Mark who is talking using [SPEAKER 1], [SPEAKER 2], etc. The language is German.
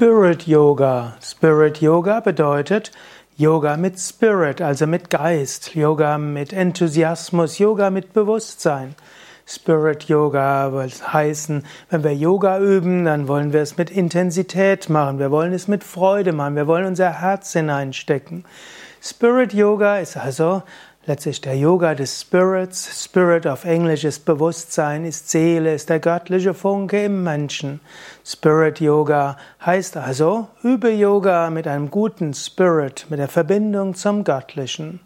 [SPEAKER 1] Spirit Yoga. Spirit Yoga bedeutet Yoga mit Spirit, also mit Geist, Yoga mit Enthusiasmus, Yoga mit Bewusstsein. Spirit Yoga will heißen, wenn wir Yoga üben, dann wollen wir es mit Intensität machen, wir wollen es mit Freude machen, wir wollen unser Herz hineinstecken. Spirit Yoga ist also letztlich der Yoga des Spirits. Spirit auf Englisch ist Bewusstsein, ist Seele, ist der göttliche Funke im Menschen. Spirit Yoga heißt also, übe Yoga mit einem guten Spirit, mit der Verbindung zum Göttlichen.